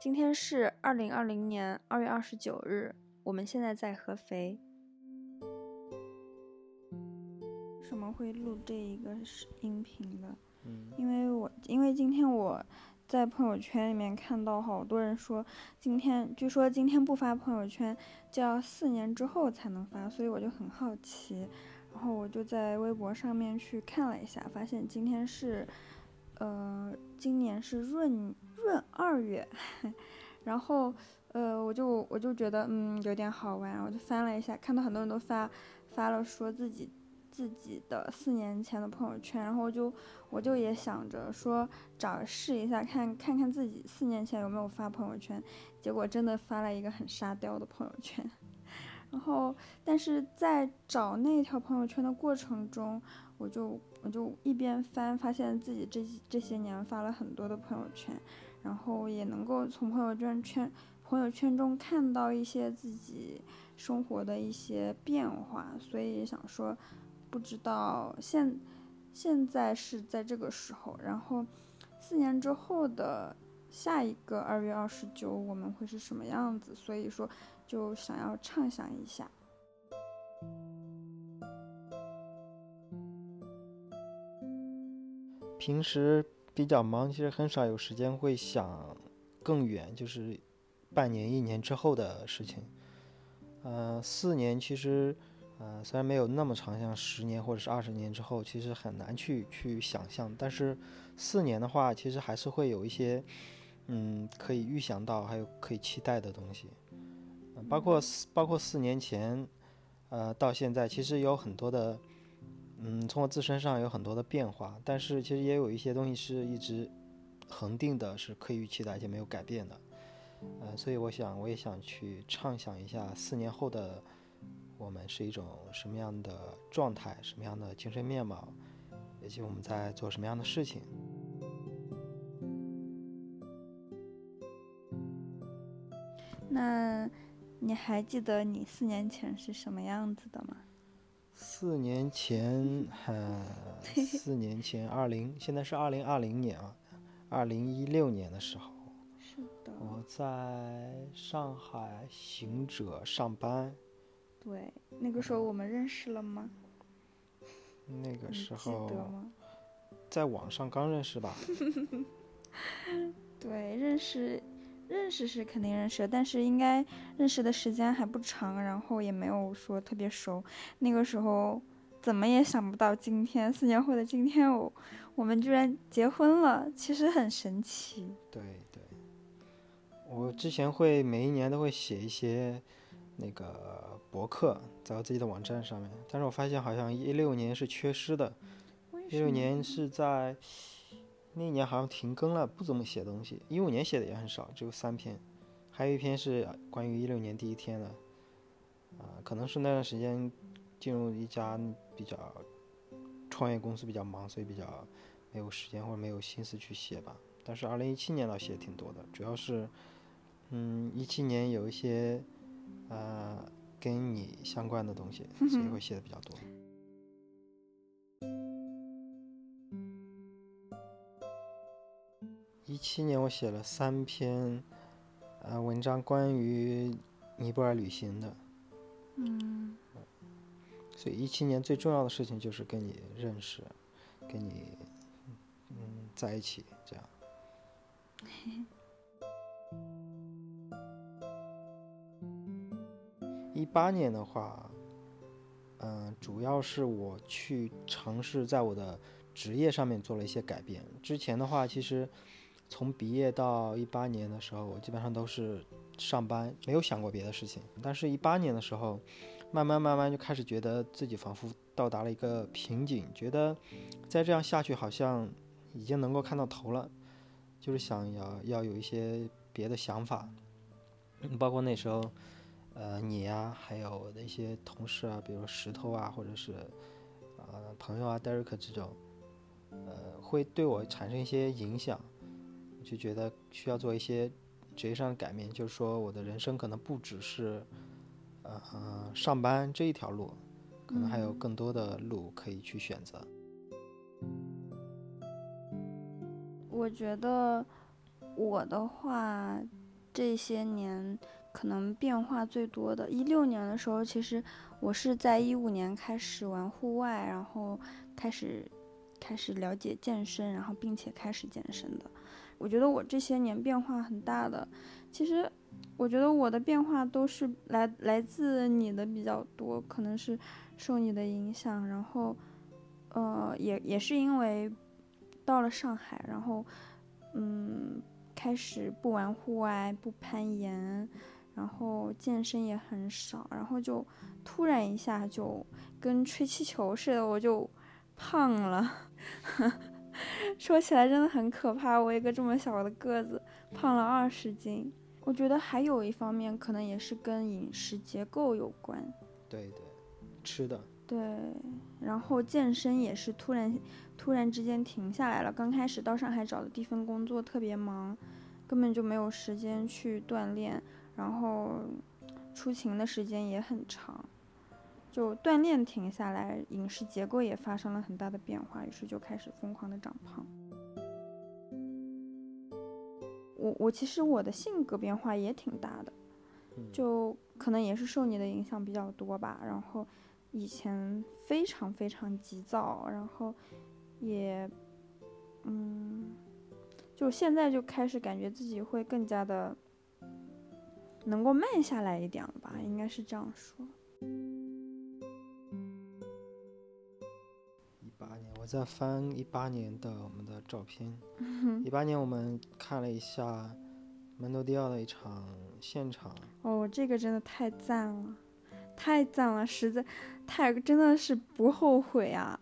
今天是二零二零年二月二十九日，我们现在在合肥。为什么会录这一个音频的？嗯，因为我因为今天我在朋友圈里面看到好多人说，今天据说今天不发朋友圈就要四年之后才能发，所以我就很好奇，然后我就在微博上面去看了一下，发现今天是。呃，今年是闰闰二月，然后呃，我就我就觉得嗯有点好玩，我就翻了一下，看到很多人都发发了说自己自己的四年前的朋友圈，然后我就我就也想着说找试一下看看看自己四年前有没有发朋友圈，结果真的发了一个很沙雕的朋友圈。然后，但是在找那条朋友圈的过程中，我就我就一边翻，发现自己这这些年发了很多的朋友圈，然后也能够从朋友圈圈朋友圈中看到一些自己生活的一些变化，所以想说，不知道现现在是在这个时候，然后四年之后的。下一个二月二十九，我们会是什么样子？所以说，就想要畅想一下。平时比较忙，其实很少有时间会想更远，就是半年、一年之后的事情。呃，四年其实，呃，虽然没有那么长，像十年或者是二十年之后，其实很难去去想象。但是四年的话，其实还是会有一些。嗯，可以预想到，还有可以期待的东西，包括四，包括四年前，呃，到现在，其实有很多的，嗯，从我自身上有很多的变化，但是其实也有一些东西是一直恒定的，是可以预期的，而且没有改变的，呃，所以我想，我也想去畅想一下四年后的我们是一种什么样的状态，什么样的精神面貌，以及我们在做什么样的事情。那你还记得你四年前是什么样子的吗？四年前，呃，四年前，二零，现在是二零二零年啊，二零一六年的时候，是的，我在上海行者上班。对，那个时候我们认识了吗？那个时候，在网上刚认识吧？对，认识。认识是肯定认识，但是应该认识的时间还不长，然后也没有说特别熟。那个时候怎么也想不到，今天四年后的今天，我我们居然结婚了，其实很神奇。对对，我之前会每一年都会写一些那个博客，在我自己的网站上面，但是我发现好像一六年是缺失的，一六年是在。那一年好像停更了，不怎么写东西。一五年写的也很少，只有三篇，还有一篇是关于一六年第一天的。啊，可能是那段时间进入一家比较创业公司比较忙，所以比较没有时间或者没有心思去写吧。但是二零一七年倒写挺多的，主要是，嗯，一七年有一些呃跟你相关的东西，所以会写的比较多。一七年我写了三篇，呃，文章关于尼泊尔旅行的，嗯，所以一七年最重要的事情就是跟你认识，跟你，嗯，在一起这样。一八年的话，嗯，主要是我去尝试在我的职业上面做了一些改变。之前的话，其实。从毕业到一八年的时候，我基本上都是上班，没有想过别的事情。但是，一八年的时候，慢慢慢慢就开始觉得自己仿佛到达了一个瓶颈，觉得再这样下去好像已经能够看到头了，就是想要要有一些别的想法。包括那时候，呃，你呀，还有我的一些同事啊，比如石头啊，或者是呃朋友啊，Derek 这种，呃，会对我产生一些影响。就觉得需要做一些职业上的改变，就是说我的人生可能不只是，呃，上班这一条路，可能还有更多的路可以去选择。我觉得我的话，这些年可能变化最多的。一六年的时候，其实我是在一五年开始玩户外，然后开始开始了解健身，然后并且开始健身的。我觉得我这些年变化很大的。其实我觉得我的变化都是来来自你的比较多，可能是受你的影响，然后呃也也是因为到了上海，然后嗯。开始不玩户外，不攀岩，然后健身也很少，然后就突然一下就跟吹气球似的，我就胖了。说起来真的很可怕，我一个这么小的个子，胖了二十斤。我觉得还有一方面可能也是跟饮食结构有关。对对，吃的。对，然后健身也是突然。突然之间停下来了。刚开始到上海找的第一份工作特别忙，根本就没有时间去锻炼，然后出勤的时间也很长，就锻炼停下来，饮食结构也发生了很大的变化，于是就开始疯狂的长胖。我我其实我的性格变化也挺大的，就可能也是受你的影响比较多吧。然后以前非常非常急躁，然后。也，嗯，就现在就开始感觉自己会更加的能够慢下来一点了吧，应该是这样说。我在翻一八年的我们的照片。一八年我们看了一下门多迪奥的一场现场。哦，这个真的太赞了，太赞了，实在太真的是不后悔啊。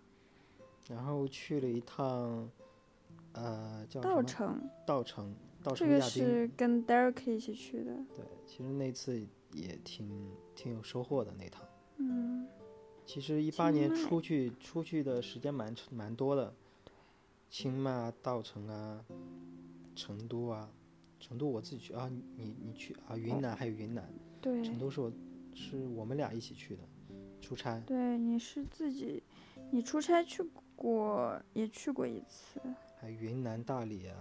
然后去了一趟，呃，叫稻城。稻城，稻城。这个是跟 Derek 一起去的。对，其实那次也挺挺有收获的那趟。嗯。其实一八年出去出去的时间蛮蛮多的，清迈啊、稻城啊、成都啊，成都我自己去啊，你你去啊，云南还有云南。对。成都是我是我们俩一起去的，出差。对，你是自己，你出差去。过也去过一次，还云南大理啊。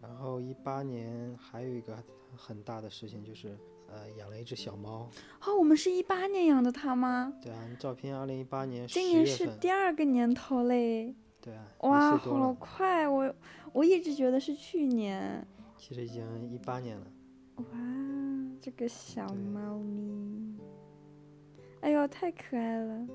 然后一八年还有一个很大的事情就是，呃，养了一只小猫。哦，我们是一八年养的它吗？对啊，照片二零一八年今年是第二个年头嘞。对啊。哇，好快！我我一直觉得是去年。其实已经一八年了。哇，这个小猫咪。哎呦，太可爱了！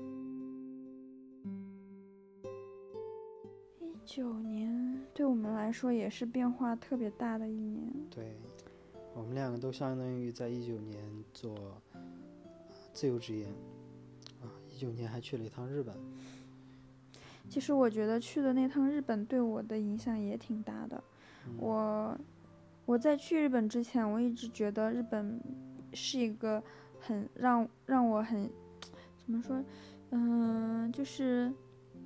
一九年对我们来说也是变化特别大的一年。对，我们两个都相当于在一九年做自由职业啊，一九年还去了一趟日本。其实我觉得去的那趟日本对我的影响也挺大的。我我在去日本之前，我一直觉得日本是一个。很让让我很，怎么说，嗯，就是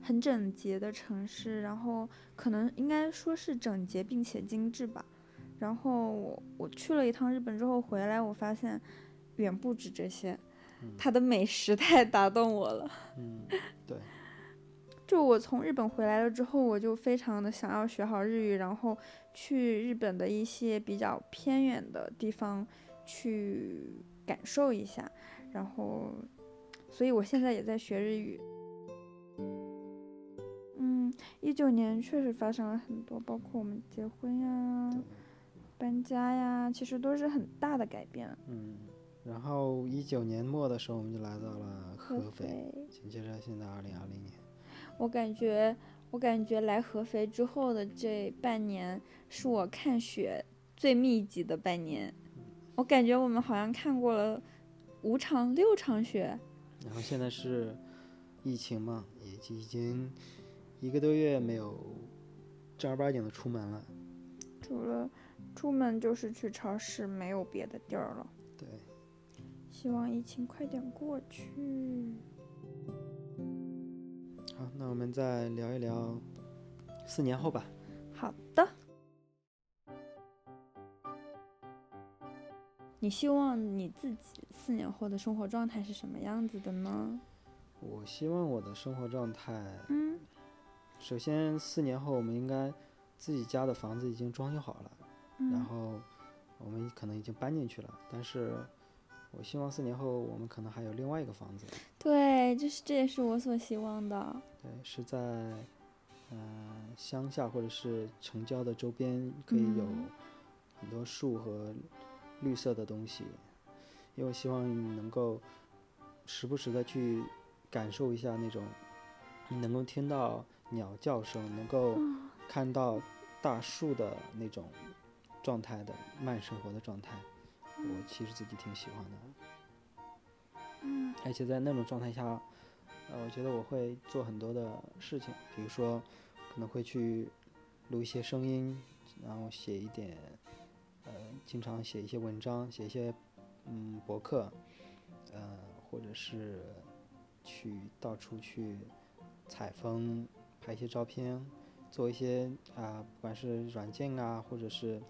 很整洁的城市，然后可能应该说是整洁并且精致吧。然后我我去了一趟日本之后回来，我发现远不止这些，它的美食太打动我了。嗯，对。就我从日本回来了之后，我就非常的想要学好日语，然后去日本的一些比较偏远的地方去。感受一下，然后，所以我现在也在学日语。嗯，一九年确实发生了很多，包括我们结婚呀、搬家呀，其实都是很大的改变。嗯，然后一九年末的时候，我们就来到了合肥，紧接着现在二零二零年。我感觉，我感觉来合肥之后的这半年，是我看雪最密集的半年。我感觉我们好像看过了五场六场雪，然后现在是疫情嘛，也已经一个多月没有正儿八经的出门了，除了出门就是去超市，没有别的地儿了。对，希望疫情快点过去。好，那我们再聊一聊四年后吧。好的。你希望你自己四年后的生活状态是什么样子的呢？我希望我的生活状态，嗯，首先四年后我们应该自己家的房子已经装修好了，然嗯。后我们可能已经搬进去了，但是我希望四年后我们可能还有另外一个房子，对，就是这也是我所希望的。对，是在嗯、呃乡下或者是城郊的周边，可以有嗯。很多树和绿色的东西，因为我希望你能够时不时的去感受一下那种，你能够听到鸟叫声，能够看到大树的那种状态的慢生活的状态，我其实自己挺喜欢的。嗯而且在那种状态下，呃，我觉得我会做很多的事情，比如说可能会去录一些声音，然后写一点，呃，经常写一些文章，写一些嗯博客，呃，或者是去到处去采风，拍一些照片，做一些啊、不管是软件啊，或者是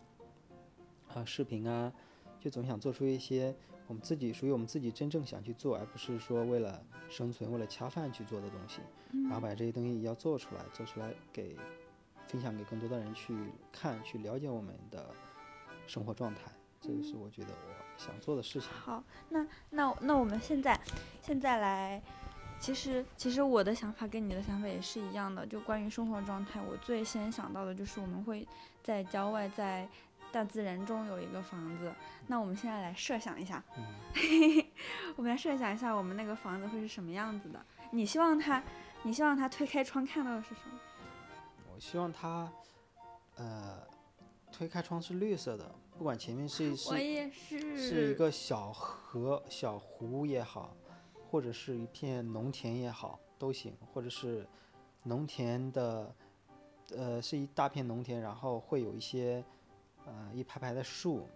啊、视频啊，就总想做出一些我们自己属于我们自己真正想去做，而不是说为了生存、为了恰饭去做的东西。然后把这些东西要做出来，做出来给分享给更多的人去看、去了解我们的生活状态，这个是我觉得我想做的事情。好，那那那我们现在现在来，其实其实我的想法跟你的想法也是一样的。就关于生活状态，我最先想到的就是我们会在郊外，在大自然中有一个房子。那我们现在来设想一下，嗯，我们来设想一下我们那个房子会是什么样子的。你希望它，你希望它推开窗看到的是什么？我希望它，呃，推开窗是绿色的，不管前面是我也是，是一个小河、小湖也好，或者是一片农田也好，都行，或者是农田的，呃，是一大片农田，然后会有一些，呃，一排排的树，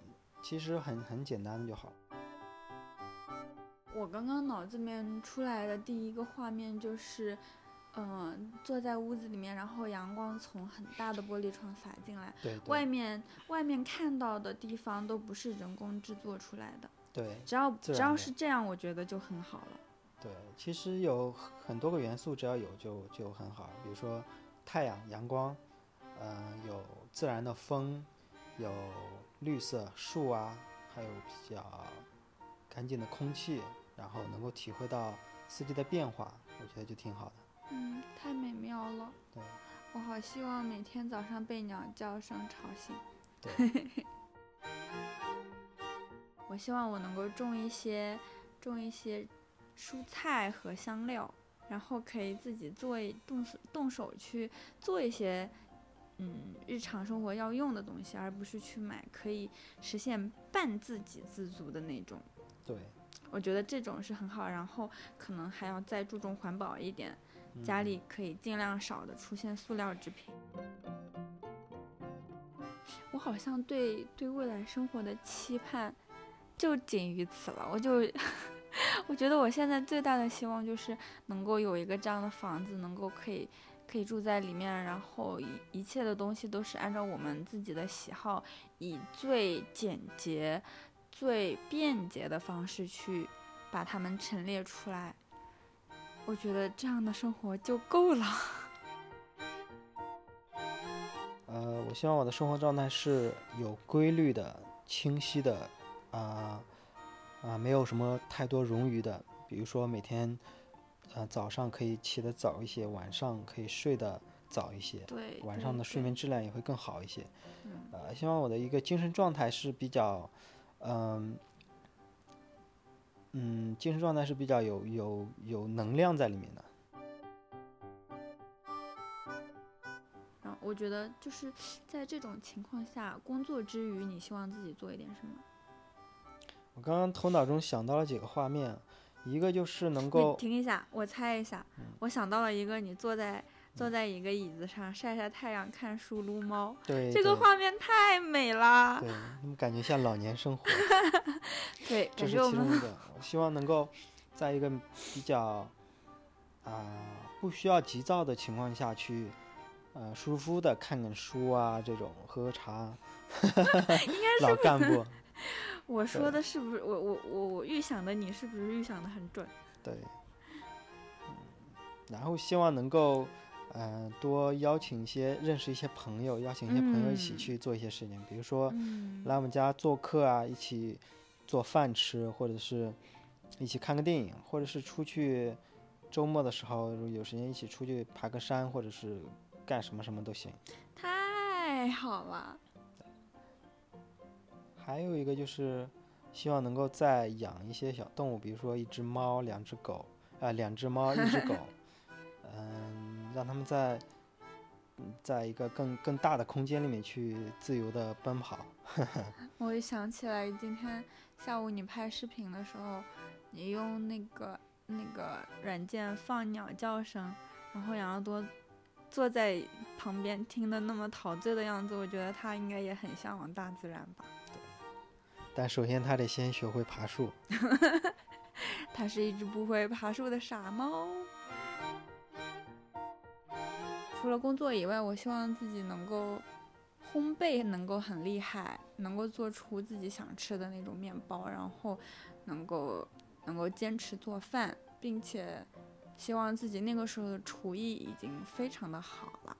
其实很很简单的就好。我刚刚脑子里面出来的第一个画面就是，嗯、坐在屋子里面，然后阳光从很大的玻璃窗洒进来，对对外面外面看到的地方都不是人工制作出来的，对只要只要是这样，我觉得就很好了。对，其实有很多个元素，只要有就就很好，比如说太阳、阳光，呃，有自然的风，有绿色树啊，还有比较干净的空气，然后能够体会到四季的变化，我觉得就挺好的。嗯，太美妙了，对我好希望每天早上被鸟叫声吵醒。对，我希望我能够种一些种一些蔬菜和香料，然后可以自己做一动手动手去做一些嗯日常生活要用的东西，而不是去买可以实现半自给自足的那种。对，我觉得这种是很好，然后可能还要再注重环保一点，家里可以尽量少的出现塑料制品。我好像对对未来生活的期盼就仅于此了，我就 我觉得我现在最大的希望就是能够有一个这样的房子，能够可以可以住在里面，然后一一切的东西都是按照我们自己的喜好，以最简洁、最便捷的方式去把它们陈列出来。我觉得这样的生活就够了。呃，我希望我的生活状态是有规律的、清晰的，啊、啊、没有什么太多冗余的。比如说每天，呃，早上可以起得早一些，晚上可以睡得早一些，对，晚上的睡眠质量也会更好一些。嗯呃，希望我的一个精神状态是比较，嗯、嗯，精神状态是比较有有有能量在里面的。然后我觉得就是在这种情况下，工作之余，你希望自己做一点什么？我刚刚头脑中想到了几个画面，一个就是能够，停一下，我猜一下，嗯我想到了一个，你坐在坐在一个椅子上晒晒太阳、看书、撸猫，对这个画面太美了。对，那么感觉像老年生活，对，这是其中一个。我希望能够在一个比较啊、不需要急躁的情况下去，呃，舒服的看看书啊，这种喝喝茶，应该是老干部，我说的是不是我我我我预想的，你是不是预想的很准？对，嗯，然后希望能够嗯、多邀请一些认识一些朋友，邀请一些朋友一起嗯去做一些事情，比如说嗯来我们家做客啊，一起做饭吃，或者是一起看个电影，或者是出去周末的时候有时间一起出去爬个山，或者是干什么什么都行。太好了。还有一个就是希望能够再养一些小动物，比如说一只猫、两只狗，啊、两只猫、一只狗，嗯，让它们在嗯在一个更更大的空间里面去自由的奔跑。我也想起来，今天下午你拍视频的时候，你用那个那个软件放鸟叫声，然后养乐多坐在旁边听的那么陶醉的样子，我觉得它应该也很向往大自然吧。但首先它得先学会爬树。它是一只不会爬树的傻猫。除了工作以外，我希望自己能够烘焙能够很厉害，能够做出自己想吃的那种面包，然后能够能够坚持做饭，并且希望自己那个时候的厨艺已经非常的好了，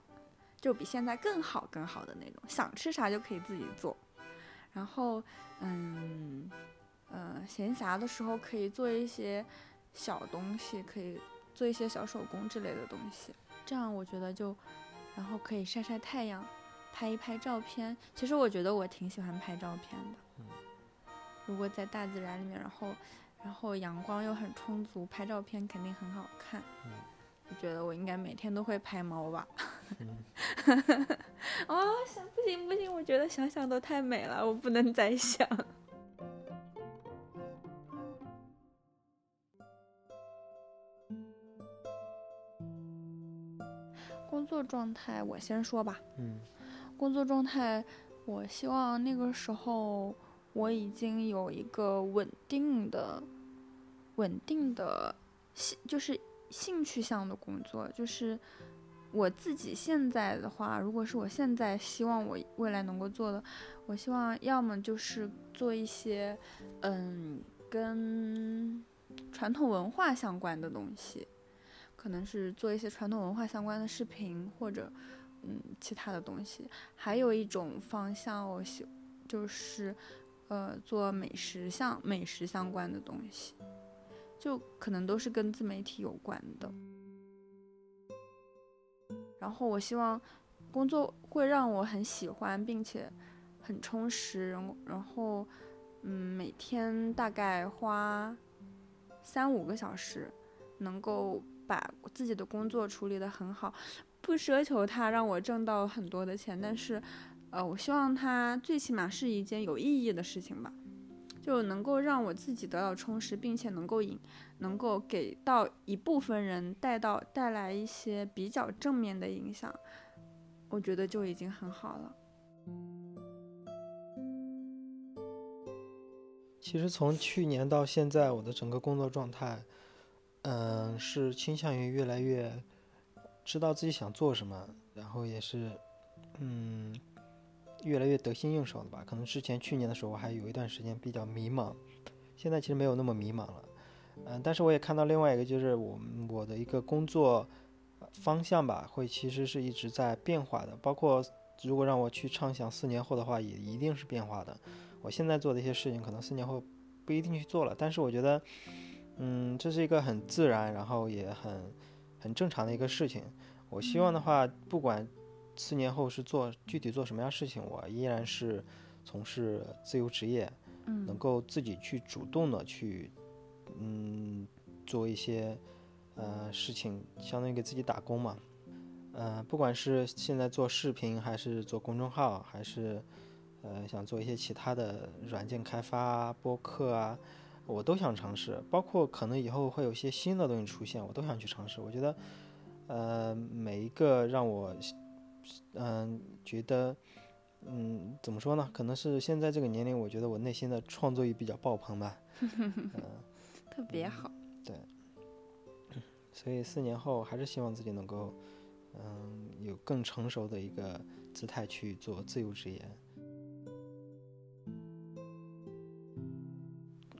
就比现在更好更好的那种，想吃啥就可以自己做。然后，嗯，呃，闲暇的时候可以做一些小东西，可以做一些小手工之类的东西，这样我觉得就，然后可以晒晒太阳，拍一拍照片。其实我觉得我挺喜欢拍照片的。嗯如果在大自然里面，然后然后阳光又很充足，拍照片肯定很好看。嗯我觉得我应该每天都会拍猫吧。嗯 哦，想不行不行，我觉得想想都太美了，我不能再想。工作状态，我先说吧。嗯工作状态，我希望那个时候我已经有一个稳定的、稳定的，就是兴趣向的工作。就是我自己现在的话，如果是我现在希望我未来能够做的，我希望要么就是做一些，嗯，跟传统文化相关的东西，可能是做一些传统文化相关的视频或者。嗯，其他的东西，还有一种方向，我喜就是，呃，做美食相美食相关的东西，就可能都是跟自媒体有关的。然后我希望工作会让我很喜欢，并且很充实，然后然后，嗯，每天大概花三五个小时，能够把自己的工作处理得很好。不奢求它让我挣到很多的钱，但是，呃，我希望它最起码是一件有意义的事情吧，就能够让我自己得到充实，并且能够引，能够给到一部分人带到带来一些比较正面的影响，我觉得就已经很好了。其实从去年到现在，我的整个工作状态，嗯，是倾向于越来越知道自己想做什么，然后也是，嗯，越来越得心应手的吧。可能之前去年的时候，我还有一段时间比较迷茫，现在其实没有那么迷茫了。嗯，但是我也看到另外一个，就是我我的一个工作方向吧，会其实是一直在变化的。包括如果让我去畅想四年后的话，也一定是变化的。我现在做的一些事情，可能四年后不一定去做了，但是我觉得，嗯，这是一个很自然，然后也很很正常的一个事情。我希望的话，不管四年后是做具体做什么样事情，我依然是从事自由职业，嗯能嗯够自己去主动的去，嗯，做一些呃事情，相当于给自己打工嘛。呃，不管是现在做视频，还是做公众号，还是呃想做一些其他的软件开发啊、播客啊，我都想尝试。包括可能以后会有一些新的东西出现，我都想去尝试。我觉得，呃，每一个让我，嗯、觉得，嗯，怎么说呢？可能是现在这个年龄，我觉得我内心的创作欲比较爆棚吧。嗯 特别好。对所以四年后还是希望自己能够，嗯，有更成熟的一个姿态去做自由职业。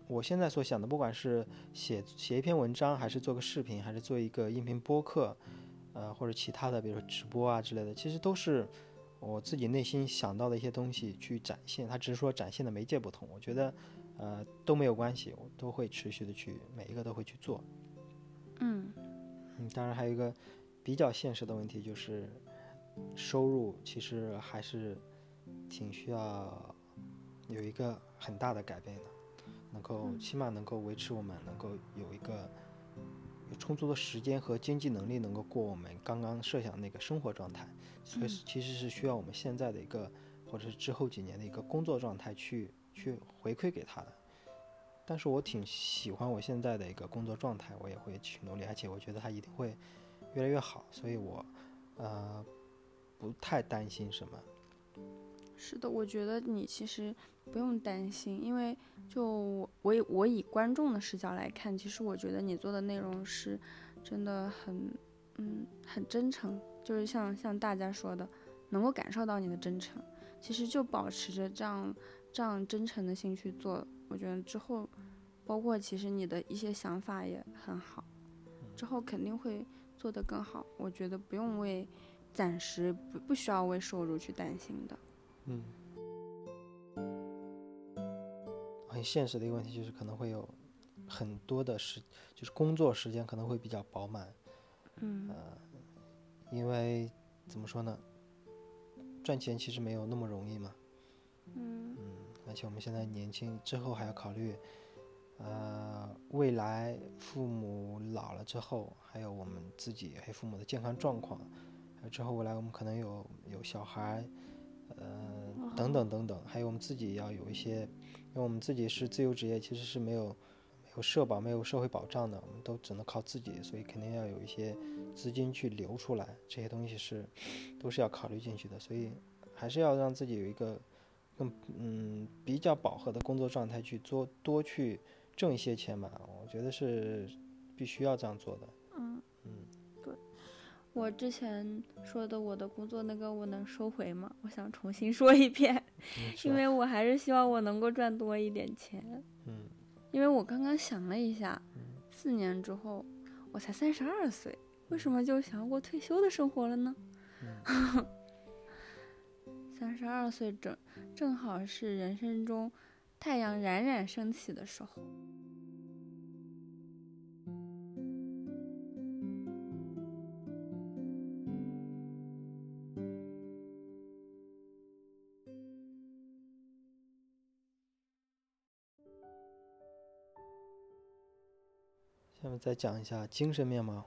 我现在所想的，不管是写写一篇文章，还是做个视频，还是做一个音频播客，呃或者其他的，比如说直播啊之类的，其实都是我自己内心想到的一些东西去展现，它只是说展现的媒介不同。我觉得呃都没有关系，我都会持续的去每一个都会去做。嗯嗯，当然还有一个比较现实的问题就是收入其实还是挺需要有一个很大的改变的，能够起码能够维持我们能够有一个有充足的时间和经济能力，能够过我们刚刚设想那个生活状态，所以其实是需要我们现在的一个或者是之后几年的一个工作状态去去回馈给他的。但是我挺喜欢我现在的一个工作状态，我也会去努力，而且我觉得他一定会越来越好，所以我呃不太担心什么。是的，我觉得你其实不用担心，因为就我以我以观众的视角来看，其实我觉得你做的内容是真的很嗯很真诚，就是像像大家说的，能够感受到你的真诚。其实就保持着这样这样真诚的心去做。我觉得之后，包括其实你的一些想法也很好，之后肯定会做得更好。我觉得不用为暂时不不需要为收入去担心的。嗯，很现实的一个问题就是可能会有很多的时，就是工作时间可能会比较饱满。嗯，呃，因为怎么说呢，赚钱其实没有那么容易嘛。嗯嗯，而且我们现在年轻，之后还要考虑，呃，未来父母老了之后，还有我们自己还有父母的健康状况，还有之后未来我们可能有有小孩，呃，等等等等，还有我们自己要有一些，因为我们自己是自由职业，其实是没有没有社保、没有社会保障的，我们都只能靠自己，所以肯定要有一些资金去流出来，这些东西是都是要考虑进去的，所以还是要让自己有一个。更嗯比较饱和的工作状态去做多去挣一些钱吧，我觉得是必须要这样做的。我之前说的我的工作那个我能收回吗？我想重新说一遍，因为我还是希望我能够赚多一点钱。嗯，因为我刚刚想了一下，四年之后我才三十二岁，为什么就想要过退休的生活了呢？三十二岁正正好是人生中太阳冉冉升起的时候。再讲一下精神面貌。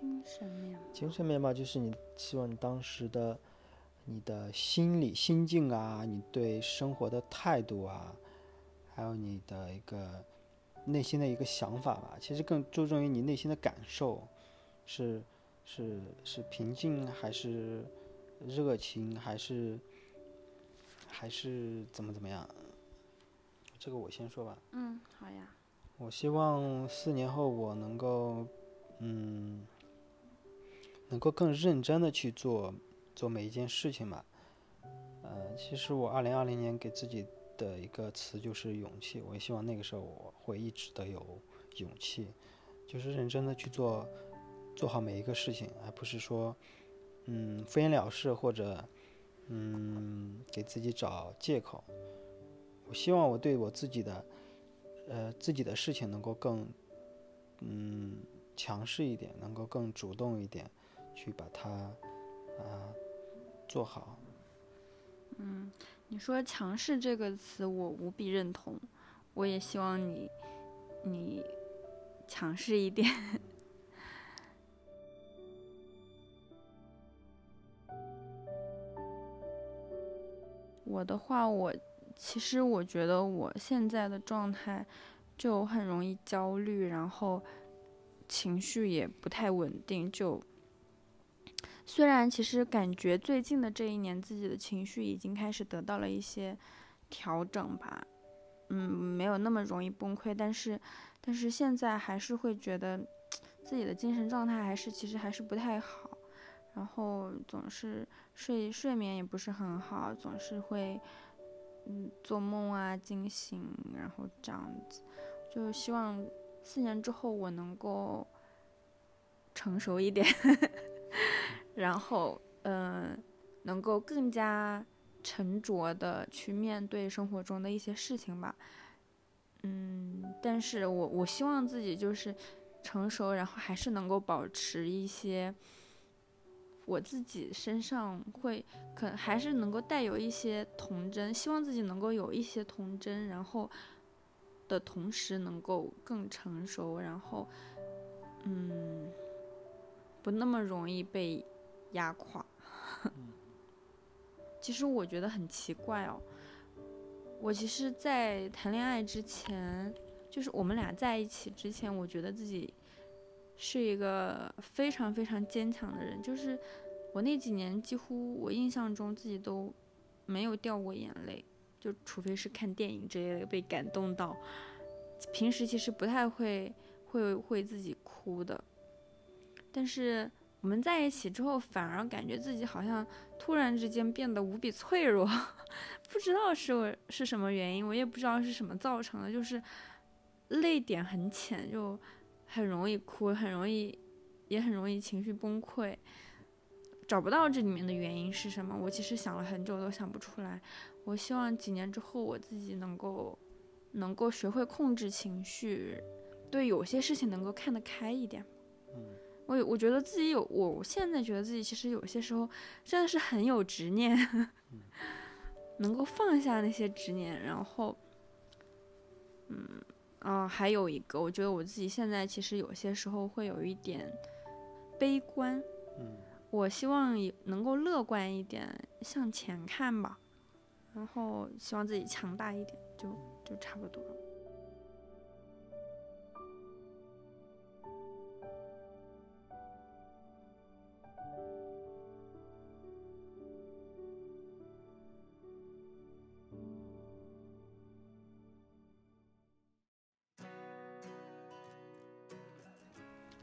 精神面貌，精神面貌就是你希望你当时的。你的心理心境啊，你对生活的态度啊，还有你的一个内心的一个想法吧，其实更注重于你内心的感受，是是是平静还是热情还是还是怎么怎么样？这个我先说吧。嗯，好呀。我希望四年后我能够，嗯，能够更认真的去做。做每一件事情吧，呃，其实我二零二零年给自己的一个词就是勇气。我也希望那个时候我会一直的有勇气，就是认真的去做，做好每一个事情，而不是说，嗯，敷衍了事或者，嗯，给自己找借口。我希望我对我自己的，呃，自己的事情能够更，嗯，强势一点，能够更主动一点，去把它，啊。做好。嗯，你说“强势”这个词，我无比认同。我也希望你，你强势一点。我的话，我其实我觉得我现在的状态就很容易焦虑，然后情绪也不太稳定，就。虽然其实感觉最近的这一年自己的情绪已经开始得到了一些调整吧，嗯，没有那么容易崩溃，但是，但是现在还是会觉得自己的精神状态还是其实还是不太好，然后总是睡睡眠也不是很好，总是会嗯做梦啊惊醒，然后这样子，就希望四年之后我能够。成熟一点，然后嗯，能够更加沉着的去面对生活中的一些事情吧。嗯，但是我我希望自己就是成熟，然后还是能够保持一些我自己身上会可还是能够带有一些童真，希望自己能够有一些童真，然后的同时能够更成熟，然后嗯，不那么容易被压垮。其实我觉得很奇怪哦。我其实，在谈恋爱之前，就是我们俩在一起之前，我觉得自己是一个非常非常坚强的人。就是我那几年，几乎我印象中自己都没有掉过眼泪，就除非是看电影之类的被感动到。平时其实不太会会会自己哭的。但是我们在一起之后，反而感觉自己好像突然之间变得无比脆弱。不知道是是什么原因，我也不知道是什么造成的，就是泪点很浅，就很容易哭，很容易，也很容易情绪崩溃。找不到这里面的原因是什么，我其实想了很久都想不出来。我希望几年之后我自己能够能够学会控制情绪，对有些事情能够看得开一点。嗯，我我觉得自己有，我现在觉得自己其实有些时候真的是很有执念。能够放下那些执念，然后，嗯，啊，还有一个，我觉得我自己现在其实有些时候会有一点悲观，嗯，我希望能够乐观一点，向前看吧，然后希望自己强大一点，就就差不多了。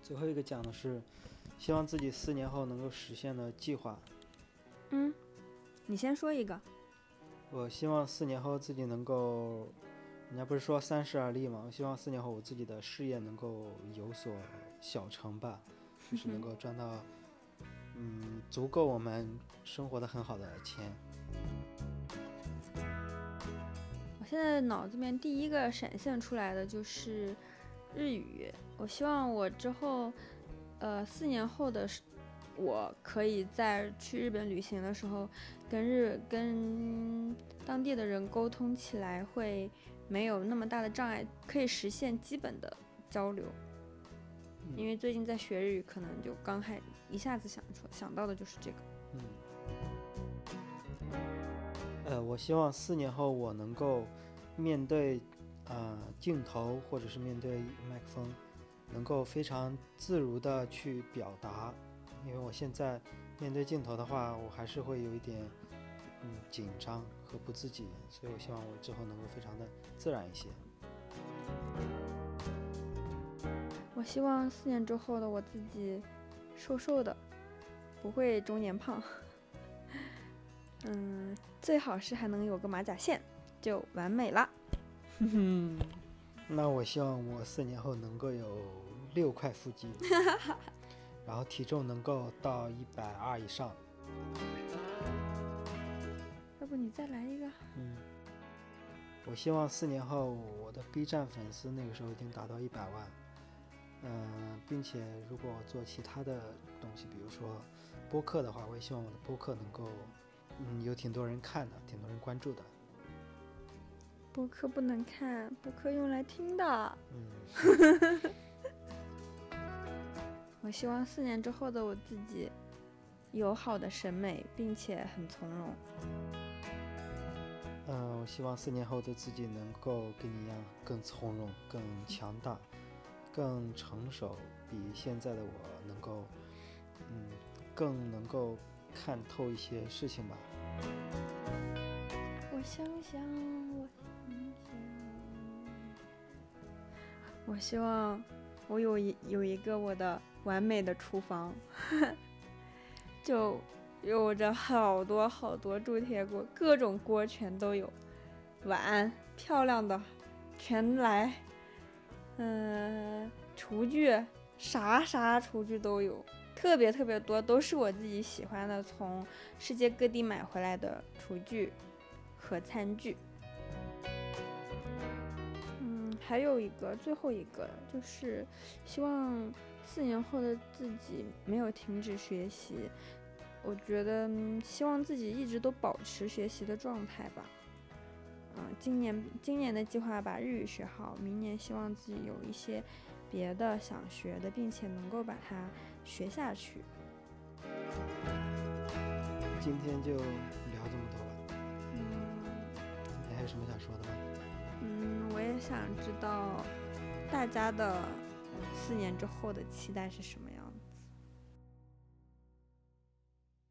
最后一个讲的是，希望自己四年后能够实现的计划。嗯，你先说一个。我希望四年后自己能够，人家不是说三十而立吗？我希望四年后我自己的事业能够有所小成吧，就是能够赚到，嗯，足够我们生活的很好的钱。我现在脑子里面第一个闪现出来的就是。日语，我希望我之后，呃，四年后的我可以在去日本旅行的时候，跟日跟当地的人沟通起来会没有那么大的障碍，可以实现基本的交流。因为最近在学日语，可能就刚开一下子想出想到的就是这个。嗯。呃，我希望四年后我能够面对。呃，镜头或者是面对麦克风，能够非常自如的去表达。因为我现在面对镜头的话，我还是会有一点嗯紧张和不自己，所以我希望我之后能够非常的自然一些。我希望四年之后的我自己瘦瘦的，不会中年胖。嗯，最好是还能有个马甲线，就完美了。哼，那我希望我四年后能够有六块腹肌，然后体重能够到一百二以上。要不你再来一个？嗯，我希望四年后我的 B 站粉丝那个时候已经达到一百万。嗯，并且如果做其他的东西，比如说播客的话，我也希望我的播客能够嗯有挺多人看的，挺多人关注的。播客不能看，播客用来听的。嗯。我希望四年之后的我自己有好的审美，并且很从容。嗯，我希望四年后的自己能够跟你一样更从容、更强大、更成熟，比现在的我能够，嗯，更能够看透一些事情吧。我想想。我希望我有一有一个我的完美的厨房，就有着好多好多铸铁锅，各种锅全都有，碗漂亮的全来，嗯，厨具啥啥厨具都有，特别特别多，都是我自己喜欢的，从世界各地买回来的厨具和餐具。还有一个，最后一个就是希望四年后的自己没有停止学习。我觉得希望自己一直都保持学习的状态吧。嗯，今年今年的计划把日语学好，明年希望自己有一些别的想学的，并且能够把它学下去。今天就聊这么多吧。嗯，你还有什么想说的吗？嗯，我也想知道大家的四年之后的期待是什么。